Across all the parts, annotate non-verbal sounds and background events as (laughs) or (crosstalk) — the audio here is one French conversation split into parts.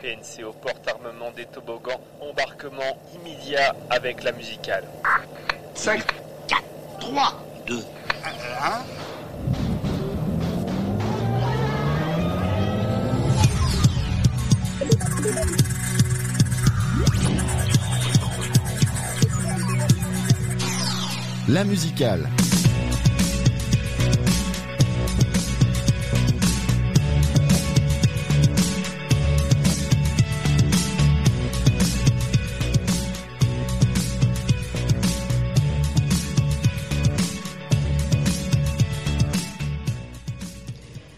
PNC au porte-armement des toboggans. Embarquement immédiat avec la musicale. 5, 4, 3, 2, 1. La musicale.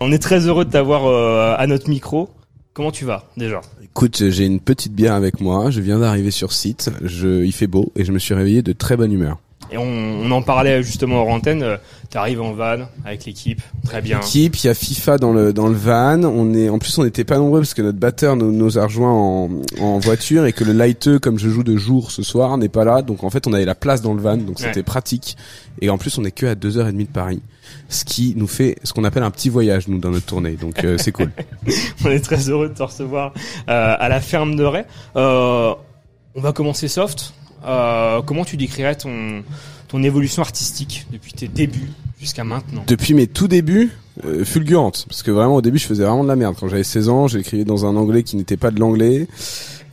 On est très heureux de t'avoir euh, à notre micro. Comment tu vas déjà? Écoute, j'ai une petite bière avec moi. Je viens d'arriver sur site. Je, il fait beau et je me suis réveillé de très bonne humeur. Et on, on en parlait justement en antenne. euh, T'arrives en van avec l'équipe, très bien. Équipe, il y a FIFA dans le dans le van. On est en plus on n'était pas nombreux parce que notre batteur nous, nous a rejoint en, en voiture et que le lighteux comme je joue de jour ce soir n'est pas là. Donc en fait on avait la place dans le van donc Ouais. c'était pratique. Et en plus on est que à deux heures et demie de Paris, ce qui nous fait ce qu'on appelle un petit voyage nous dans notre tournée. Donc euh, c'est cool. (laughs) On est très heureux de te recevoir euh, à la ferme de Ray. Euh, on va commencer soft. Euh, comment tu décrirais ton ton évolution artistique depuis tes débuts jusqu'à maintenant Depuis mes tout débuts, euh, fulgurante, parce que vraiment au début je faisais vraiment de la merde. Quand j'avais 16 ans, j'écrivais dans un anglais qui n'était pas de l'anglais.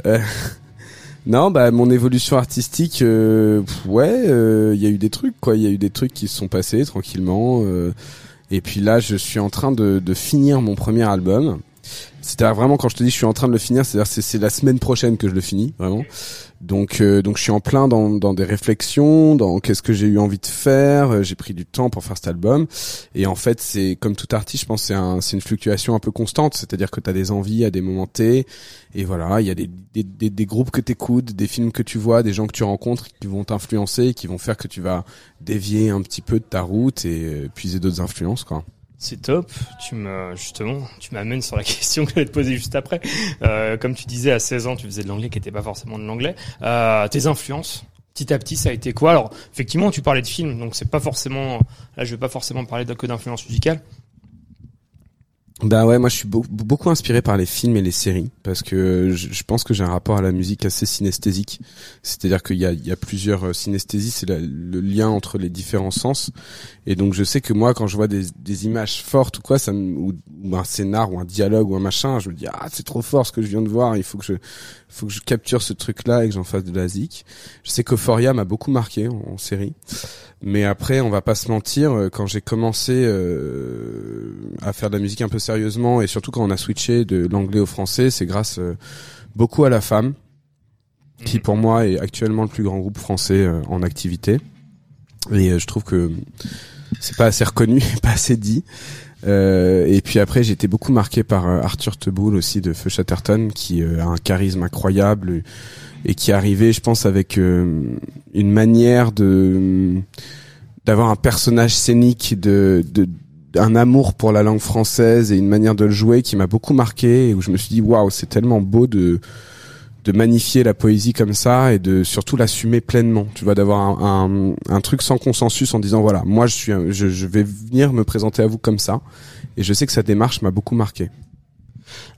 Euh, (laughs) non, bah mon évolution artistique, euh, ouais, euh, il y a eu des trucs quoi, il y a eu des trucs qui se sont passés tranquillement. euh, et puis là, je suis en train de, de finir mon premier album. C'est-à-dire vraiment quand je te dis je suis en train de le finir, c'est-à-dire c'est la semaine prochaine que je le finis vraiment. Donc euh, donc je suis en plein dans dans des réflexions, dans qu'est-ce que j'ai eu envie de faire. euh, J'ai pris du temps pour faire cet album et en fait c'est comme tout artiste, je pense c'est un c'est une fluctuation un peu constante, c'est-à-dire que tu as des envies à des moments T et voilà, il y a des des, des, des groupes que t'écoutes, des films que tu vois, des gens que tu rencontres qui vont t'influencer, qui vont faire que tu vas dévier un petit peu de ta route et euh, puiser d'autres influences quoi. C'est top. Tu me justement, tu m'amènes sur la (laughs) question que je vais te poser juste après. Euh, comme tu disais, à 16 ans, tu faisais de l'anglais qui n'était pas forcément de l'anglais. Euh, tes influences, petit à petit, ça a été quoi? Alors, effectivement, tu parlais de films, donc c'est pas forcément. Là, je vais pas forcément parler que d'influence musicale. Bah ouais, moi je suis beau- beaucoup inspiré par les films et les séries parce que je, je pense que j'ai un rapport à la musique assez synesthésique. C'est-à-dire qu'il y a, plusieurs euh, synesthésies, c'est le lien entre les différents sens. Et donc je sais que moi quand je vois des, images fortes ou quoi, ça ou, un scénar ou un dialogue ou un machin, je me dis ah c'est trop fort ce que je viens de voir, il faut que je faut que je capture ce truc-là et que j'en fasse de la zik. Je sais qu'Euphoria m'a beaucoup marqué en, série. Mais après, on va pas se mentir, euh, quand j'ai commencé euh, à faire de la musique un peu sérieusement, et surtout quand on a switché de l'anglais au français, c'est grâce euh, beaucoup à La Femme, qui Mhm. pour moi est actuellement le plus grand groupe français euh, en activité. Et euh, je trouve que c'est pas assez reconnu, (laughs) pas assez dit. Euh, et puis après, j'ai été beaucoup marqué par Arthur Teboul aussi de Feu Chatterton, qui euh, a un charisme incroyable et qui est arrivé, je pense, avec euh, une manière de d'avoir un personnage scénique, de, de un amour pour la langue française et une manière de le jouer qui m'a beaucoup marqué et où je me suis dit waouh, c'est tellement beau de de magnifier la poésie comme ça et de surtout l'assumer pleinement. Tu vois, d'avoir un, un, un truc sans consensus en disant voilà, moi je suis, je, je vais venir me présenter à vous comme ça. Et je sais que sa démarche m'a beaucoup marqué.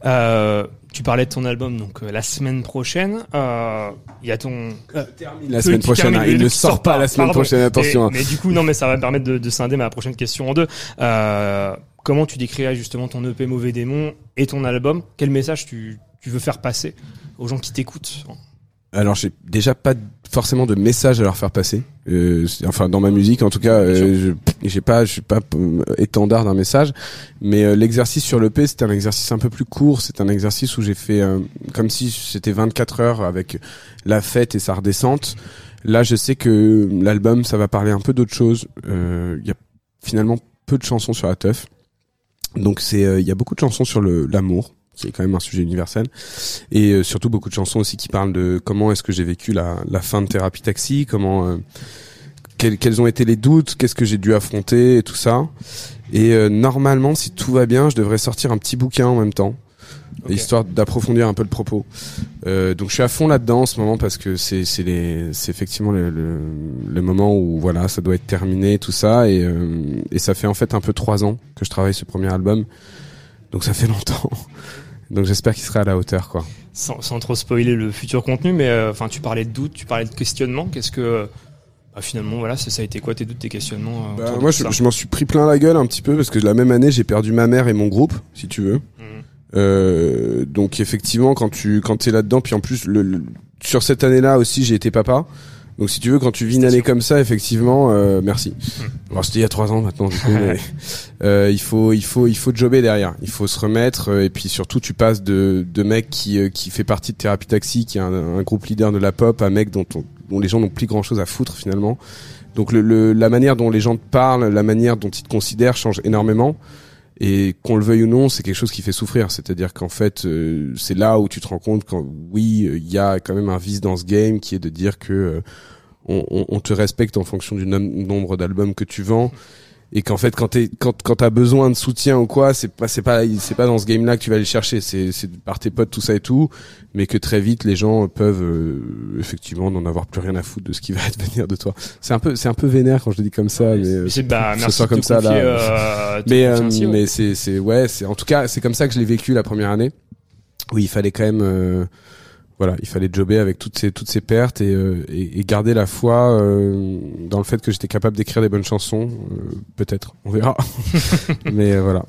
Euh, tu parlais de ton album, donc euh, la semaine prochaine, euh, il y a ton. euh, La semaine prochaine, hein, il ne sort pas la semaine Pardon. prochaine. Attention. Mais, mais du coup, non, mais ça va me permettre de, de scinder ma prochaine question en deux. Euh, comment tu décrirais justement ton EP Mauvais Démon et ton album? Quel message tu, tu veux faire passer aux gens qui t'écoutent? Alors j'ai déjà pas forcément de message à leur faire passer. Euh, enfin dans ma musique en tout cas, euh, je j'ai pas je suis pas euh, étendard d'un message, mais euh, l'exercice sur l'EP c'était un exercice un peu plus court. C'est un exercice où j'ai fait euh, comme si c'était 24 heures avec la fête et sa redescente. Là je sais que l'album ça va parler un peu d'autre chose. Euh, Il y a finalement peu de chansons sur la teuf. Donc c'est euh, il y a beaucoup de chansons sur le l'amour qui est quand même un sujet universel. Et euh, surtout beaucoup de chansons aussi qui parlent de comment est-ce que j'ai vécu la, la fin de thérapie taxi, comment euh, quels, quels ont été les doutes, qu'est-ce que j'ai dû affronter et tout ça. Et euh, normalement, si tout va bien, je devrais sortir un petit bouquin en même temps, histoire d'approfondir un peu le propos. Euh, donc je suis à fond là-dedans en ce moment parce que c'est c'est les c'est effectivement le, le, le moment où voilà ça doit être terminé tout ça. Et euh, et ça fait en fait un peu trois ans que je travaille ce premier album, donc ça fait longtemps. Donc j'espère qu'il sera à la hauteur quoi. sans, sans trop spoiler le futur contenu, mais euh, enfin, tu parlais de doute, tu parlais de questionnement. Qu'est-ce que bah, finalement, voilà, ça, ça a été quoi tes doutes, tes questionnements euh, Bah, moi, je, m'en suis pris plein la gueule un petit peu parce que la même année, j'ai perdu ma mère et mon groupe, si tu veux. Mhm. Euh, donc effectivement, quand tu quand t'es là-dedans, puis en plus, le, le- sur cette année-là aussi, j'ai été papa. Donc si tu veux, quand tu vis une année comme ça, effectivement, euh, merci. Alors c'était il y a trois ans maintenant, du coup, (laughs) mais, euh, il faut il faut il faut jobber derrière. Il faut se remettre euh, et puis surtout, tu passes de de mec qui euh, qui fait partie de Thérapie Taxi, qui est un, un groupe leader de la pop, à mec dont on- dont les gens n'ont plus grand chose à foutre finalement. Donc le, le- la manière dont les gens te parlent, la manière dont ils te considèrent change énormément. Et qu'on le veuille ou non, c'est quelque chose qui fait souffrir. C'est-à-dire qu'en fait, euh, c'est là où tu te rends compte quand oui, il y a quand même un vice dans ce game qui est de dire que euh, on, on- te respecte en fonction du nom- nombre d'albums que tu vends. Et qu'en fait, quand t'es, quand, quand t'as besoin de soutien ou quoi, c'est pas, c'est pas, c'est pas dans ce game-là que tu vas aller chercher. C'est, c'est par tes potes, tout ça et tout. Mais que très vite, les gens peuvent, euh, effectivement, n'en avoir plus rien à foutre de ce qui va (laughs) advenir de toi. C'est un peu, c'est un peu vénère quand je le dis comme ça, mais, euh, c'est bah, merci soit de comme te ça, là. euh, (laughs) te mais euh, ouais. mais c'est c'est ouais c'est en tout cas c'est comme ça que je l'ai vécu la première année où il fallait quand même euh, voilà il fallait jobber avec toutes ces toutes ces pertes et euh, et, et garder la foi euh, dans le fait que j'étais capable d'écrire des bonnes chansons euh, peut-être on verra (laughs) mais euh, voilà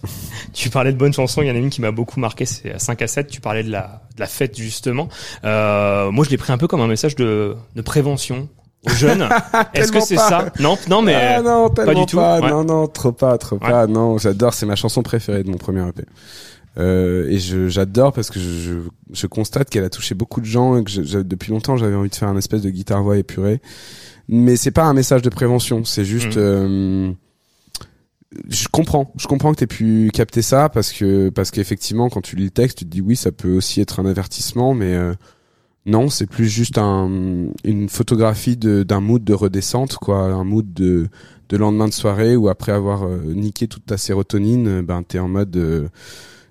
Tu parlais de bonnes chansons, il y en a une qui m'a beaucoup marqué, c'est à 5 à 7, tu parlais de la, de la fête justement. Euh, moi je l'ai pris un peu comme un message de, de prévention aux jeunes. (laughs) Est-ce que c'est pas. ça? Non, non mais ah non tellement du tout, pas ouais. non non trop pas trop pas non j'adore c'est ma chanson préférée de mon premier EP Euh, et j'adore parce que je, je, je constate qu'elle a touché beaucoup de gens et que je- je- depuis longtemps j'avais envie de faire un espèce de guitare voix épurée. Mais c'est pas un message de prévention c'est juste Mhm. euh, je comprends. Je comprends que t'aies pu capter ça parce que parce qu'effectivement quand tu lis le texte tu te dis oui ça peut aussi être un avertissement mais euh, non c'est plus juste un une photographie d'un mood de redescente quoi. Un mood de de lendemain de soirée où après avoir euh, niqué toute ta sérotonine ben t'es en mode euh,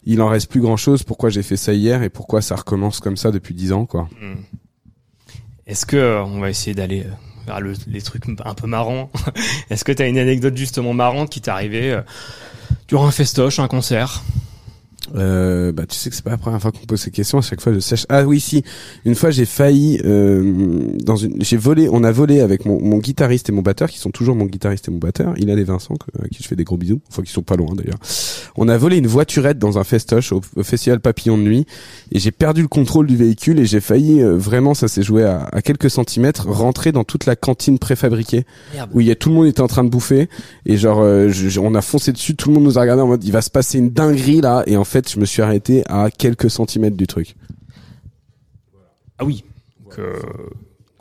il en reste plus grand chose pourquoi j'ai fait ça hier et pourquoi ça recommence comme ça depuis dix ans quoi. Hmm. Est-ce que on va essayer d'aller euh, vers le- les trucs un peu marrants. (laughs) Est-ce que tu as une anecdote justement marrante qui t'est arrivée euh, durant un festoche, un concert? Euh, bah tu sais que c'est pas la première fois qu'on pose ces questions. À chaque fois, je sèche. Ah oui, si. Une fois, j'ai failli euh, dans une. J'ai volé. On a volé avec mon, mon guitariste et mon batteur, qui sont toujours mon guitariste et mon batteur. Il a les Vincent, que- à qui je fais des gros bisous. Enfin, qui sont pas loin d'ailleurs. On a volé une voiturette dans un festoche au, au festival Papillon de nuit, et j'ai perdu le contrôle du véhicule et j'ai failli euh, vraiment, ça s'est joué à, à quelques centimètres, rentrer dans toute la cantine préfabriquée Merde. où il y a tout le monde était en train de bouffer et genre euh, je- on a foncé dessus tout le monde nous a regardé en mode il va se passer une dinguerie là et en fait je me suis arrêté à quelques centimètres du truc. Ah oui. Donc, euh,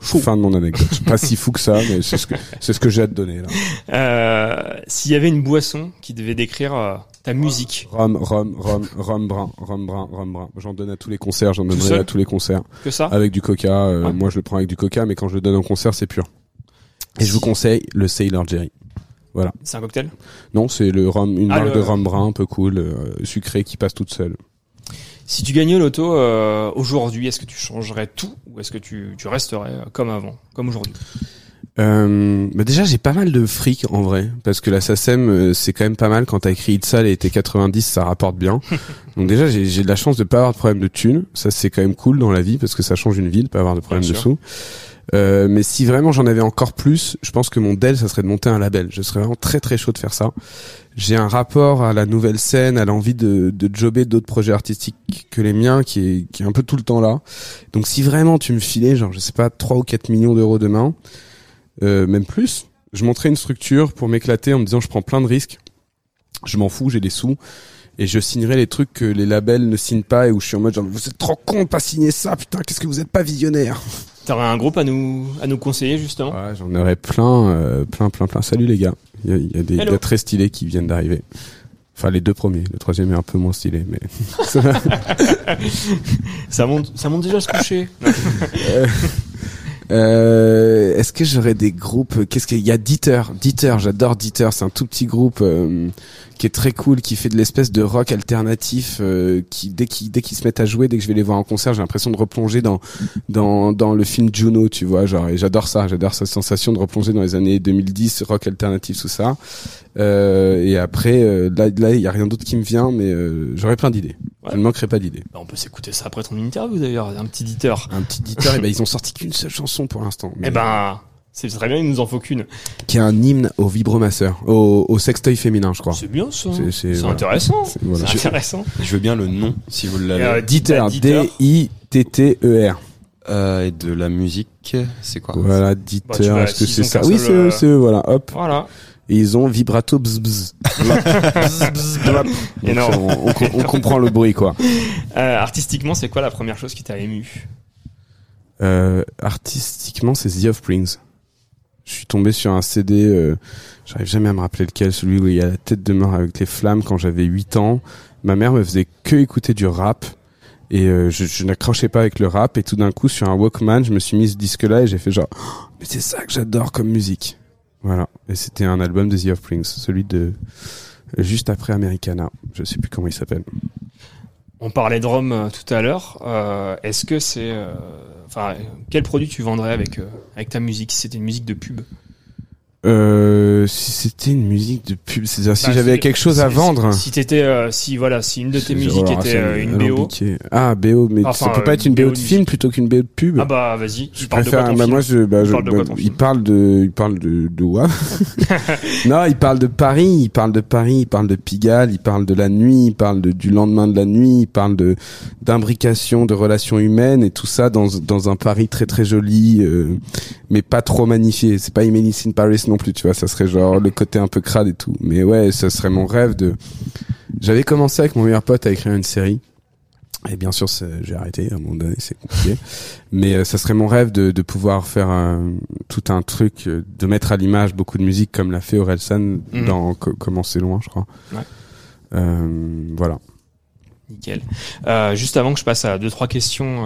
fin de mon anecdote. Pas si fou que ça mais c'est ce que c'est ce que j'ai à te donner là. Euh, S'il y avait une boisson qui devait décrire euh, ta musique, rhum rhum rhum rhum brun rhum brun rhum brun. J'en donne à tous les concerts j'en donnerai seul à tous les concerts. Que ça avec du coca euh, Ouais. moi je le prends avec du coca mais quand je le donne en concert c'est pur. Et je vous conseille le Sailor Jerry C'est un cocktail? Non c'est le rhum une Ah, marque le- de rhum brun un peu cool euh, sucré qui passe toute seule. Si tu gagnais l'auto euh, aujourd'hui, est-ce que tu changerais tout ou est-ce que tu, tu resterais euh, comme avant, comme aujourd'hui? Euh, bah déjà j'ai pas mal de fric en vrai parce que la SACEM euh, c'est quand même pas mal quand t'as écrit Itzal et été 90 ça rapporte bien. (laughs) Donc déjà j'ai j'ai de la chance de pas avoir de problème de thunes. Ça c'est quand même cool dans la vie parce que ça change une vie de pas avoir de problème de sous euh, mais si vraiment j'en avais encore plus je pense que mon del ça serait de monter un label je serais vraiment très très chaud de faire ça j'ai un rapport à la nouvelle scène à l'envie de, de jobber d'autres projets artistiques que les miens qui est, qui est un peu tout le temps là donc si vraiment tu me filais genre je sais pas 3 ou 4 millions d'euros demain euh, même plus. Je monterais une structure pour m'éclater en me disant je prends plein de risques, je m'en fous, j'ai des sous, et je signerai les trucs que les labels ne signent pas et où je suis en mode genre vous êtes trop con de pas signer ça, putain, qu'est-ce que vous êtes pas visionnaire. T'aurais un groupe à nous à nous conseiller justement? Ouais, j'en aurais plein, euh, plein, plein, plein. Salut les gars, il y a, il y a des gars très stylés qui viennent d'arriver. Enfin les deux premiers, le troisième est un peu moins stylé, mais (laughs) ça monte, ça monte déjà à se coucher. (laughs) Euh, Est-ce que j'aurais des groupes? Qu'est-ce qu'il y a? Dieter, Dieter, j'adore Dieter. C'est un tout petit groupe euh, qui est très cool, qui fait de l'espèce de rock alternatif. euh, qui dès qu'ils dès qu'ils se mettent à jouer, dès que je vais les voir en concert, j'ai l'impression de replonger dans dans dans le film Juno, tu vois. Genre, et j'adore ça. J'adore cette sensation de replonger dans les années 2010, rock alternatif, tout ça. Euh, et après, euh, là, là, il y a rien d'autre qui me vient, mais euh, j'aurais plein d'idées. Ouais. Je ne manquerai pas d'idées. Bah, on peut s'écouter ça après ton interview d'ailleurs, un petit éditeur. Un petit éditeur, et ben ils ont sorti qu'une seule chanson pour l'instant. mais- Eh ben, c'est très bien, il nous en faut qu'une. qui est un hymne au vibromasseur, au, au sextoy féminin, je crois. C'est bien ça. C'est- c'est- C'est voilà. intéressant. C'est- voilà. C'est intéressant. Je veux bien le nom, si vous l'avez. Et, euh, Dieter. D-I-T-T-E-R. Euh, et de la musique, c'est quoi? Voilà, Bah, Dieter, vas- est-ce que c'est ça? Oui, c'est eux, c'est eux, voilà, hop. Voilà. Et ils ont vibrato bzz bzz. Bzz, bzz. Donc, Énorme. On, on, on comprend le bruit, quoi. Euh, artistiquement, c'est quoi la première chose qui t'a ému? Euh, artistiquement, c'est The Offsprings. Je suis tombé sur un CD, euh, j'arrive jamais à me rappeler lequel, celui où il y a la tête de mort avec les flammes quand j'avais 8 ans. Ma mère me faisait que écouter du rap et euh, je, n'accrochais pas avec le rap et tout d'un coup sur un Walkman, je me suis mis ce disque-là et j'ai fait genre, Oh, mais c'est ça que j'adore comme musique. Voilà. Et c'était un album de The Offsprings, celui de euh, juste après Americana. Je sais plus comment il s'appelle. On parlait de Rome euh, tout à l'heure. Euh, Est-ce que c'est, euh, enfin, quel produit tu vendrais avec avec ta musique Si c'était une musique de pub? Euh, si c'était une musique de pub, c'est-à-dire si Bah, j'avais c'est- quelque chose à si- vendre. Si, si t'étais, euh, si voilà, si une de tes C'est- musiques alors, était c'est euh, une BO. Ah, BO, mais Enfin, ça peut pas être une BO BO de film plutôt qu'une BO de pub. Ah bah vas-y. je préfère, bah, film moi, je, bah, je, quoi, bah, il parle de, il parle de, de (laughs) Non, il parle de Paris, il parle de Paris, il parle de Pigalle, il parle de la nuit, il parle de, du lendemain de la nuit, il parle de, d'imbrication, de relations humaines et tout ça dans, dans un Paris très très joli, euh, mais pas trop magnifié. C'est pas in Paris non plus, tu vois, ça serait genre le côté un peu crade et tout. Mais ouais, ça serait mon rêve de, j'avais commencé avec mon meilleur pote à écrire une série. Et bien sûr, j'ai arrêté à un moment donné, c'est compliqué. Mais euh, ça serait mon rêve de, de pouvoir faire un- tout un truc, euh, de mettre à l'image beaucoup de musique comme l'a fait Orelsan Mhm. dans Co- Comment c'est loin, je crois. Ouais. Euh, voilà. Nickel. Euh, juste avant que je passe à deux trois questions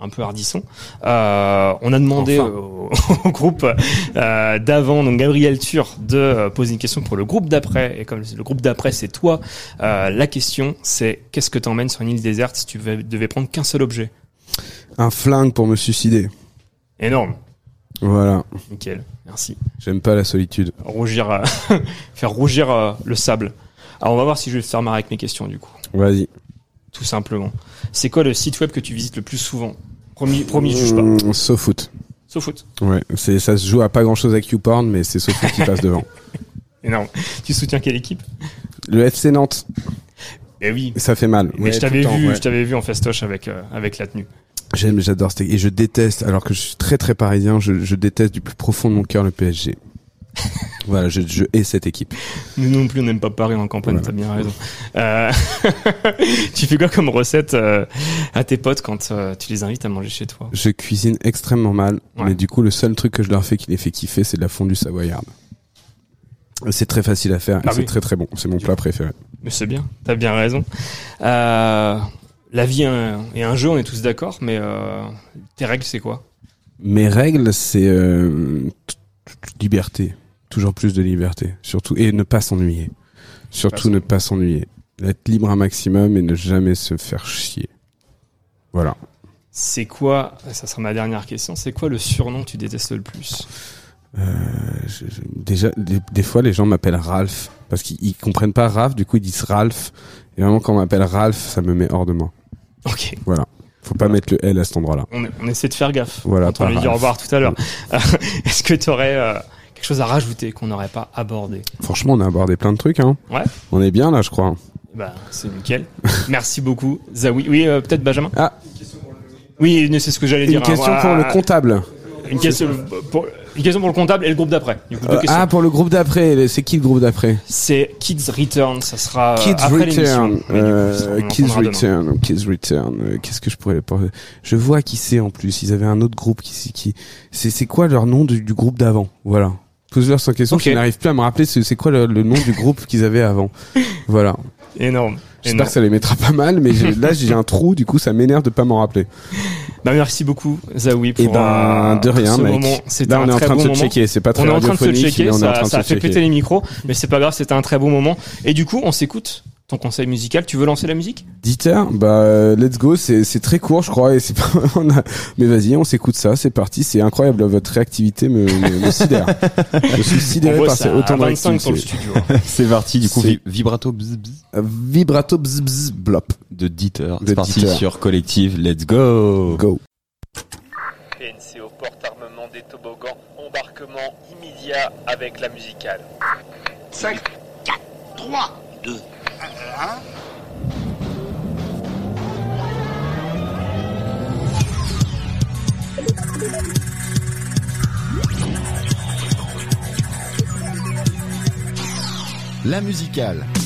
un peu hardisson, euh, on a demandé Enfin. au, (laughs) au groupe euh, d'avant, donc Gabriel Tur, de euh, poser une question pour le groupe d'après. Et comme le groupe d'après c'est toi, euh, la question c'est qu'est-ce que t'emmènes sur une île déserte si tu devais, devais prendre qu'un seul objet? Un flingue pour me suicider. Énorme. Voilà. Nickel. Merci. J'aime pas la solitude. Rougir, euh, (laughs) faire rougir euh, le sable. Alors on va voir si je vais faire marrer avec mes questions du coup. Vas-y. Tout simplement. C'est quoi le site web que tu visites le plus souvent? Promis, promis, je juge pas. Mmh, SoFoot. Sofoot. Ouais. C'est, ça se joue à pas grand chose avec YouPorn, mais c'est SoFoot qui passe devant. (laughs) Énorme. Tu soutiens quelle équipe? Le FC Nantes. Eh oui. Ça fait mal. Mais Ouais, je t'avais vu, ouais. je t'avais vu en festoche avec euh, avec la tenue. J'aime, j'adore cette et je déteste, alors que je suis très très parisien, je, je déteste du plus profond de mon cœur le PSG. (laughs) voilà, je, je hais cette équipe. Nous non plus, on n'aime pas Paris en campagne. Voilà. T'as bien raison. Euh, (laughs) tu fais quoi comme recette euh, à tes potes quand euh, tu les invites à manger chez toi? Je cuisine extrêmement mal, Ouais. mais du coup le seul truc que je leur fais qui les fait kiffer, c'est de la fondue savoyarde. C'est très facile à faire et Ah c'est très très bon. C'est mon plat préféré. Mais c'est bien. T'as bien raison. Euh, la vie est un, est un jeu, on est tous d'accord. Mais euh, tes règles, c'est quoi? Mes règles, c'est euh, liberté, toujours plus de liberté, surtout et ne pas s'ennuyer. Surtout ne pas s'ennuyer, être libre un maximum et ne jamais se faire chier. Voilà. C'est quoi Ça sera ma dernière question. C'est quoi le surnom que tu détestes le plus? Euh, je- je- déjà, des, des fois, les gens m'appellent Ralph parce qu'ils ils comprennent pas Ralph, du coup ils disent Ralph. Et vraiment, quand on m'appelle Ralph, ça me met hors de moi. Ok. Voilà. Faut pas mettre le L à cet endroit-là. On, on essaie de faire gaffe. Voilà, Quand on lui dit Ralph. au revoir tout à l'heure. Euh, (laughs) Est-ce que tu aurais quelque chose à rajouter qu'on n'aurait pas abordé Franchement, on a abordé plein de trucs. Hein. Ouais. On est bien là, je crois. Bah, c'est nickel. (laughs) Merci beaucoup, Zawi. Oui, euh, peut-être Benjamin. Ah, Oui, c'est ce que j'allais dire. une question hein. pour le comptable. Une question pour, une question pour le comptable et le groupe d'après. Euh, ah, pour le groupe d'après. C'est qui le groupe d'après? C'est Kids Return. Ça sera euh, Kids après. Return. Coup, Euh, Kids. Return. Kids Return. Euh, Qu'est-ce que je pourrais Je vois qui c'est en plus. Ils avaient un autre groupe qui qui c'est c'est quoi leur nom du, du groupe d'avant? Voilà. Pose-leur cette question. Je n'arrive plus à me rappeler c'est quoi le, le nom du groupe qu'ils avaient avant. (laughs) Voilà. Énorme. J'espère que ça les mettra pas mal, mais là j'ai un trou, du coup ça m'énerve de pas m'en rappeler. Bah, merci beaucoup, Zawi, pour Et ben euh, de rien, ce mec. moment. Là on un est en train de se checker, c'est pas très On est en train de se checker, ça, a fait péter les micros, mais c'est pas grave, c'était un très bon moment. Et du coup, on s'écoute ton conseil musical. Tu veux lancer la musique? Dieter, bah euh, let's go, c'est c'est très court je crois et c'est pas on a- mais vas-y, on s'écoute ça, c'est parti, c'est incroyable votre réactivité me, me, me (laughs) sidère. je suis sidéré par ça ces- autant de 25 sur le réactivité. studio. (laughs) C'est parti, du coup, vibrato bzz, bzz Euh, Vibrato bzz bzz blop. de Dieter. C'est parti Dieter. sur Collective, let's go Go. PNC aux portes armement des toboggans. Embarquement immédiat avec la musicale. 5, 4, 3, 2, 1. La musicale.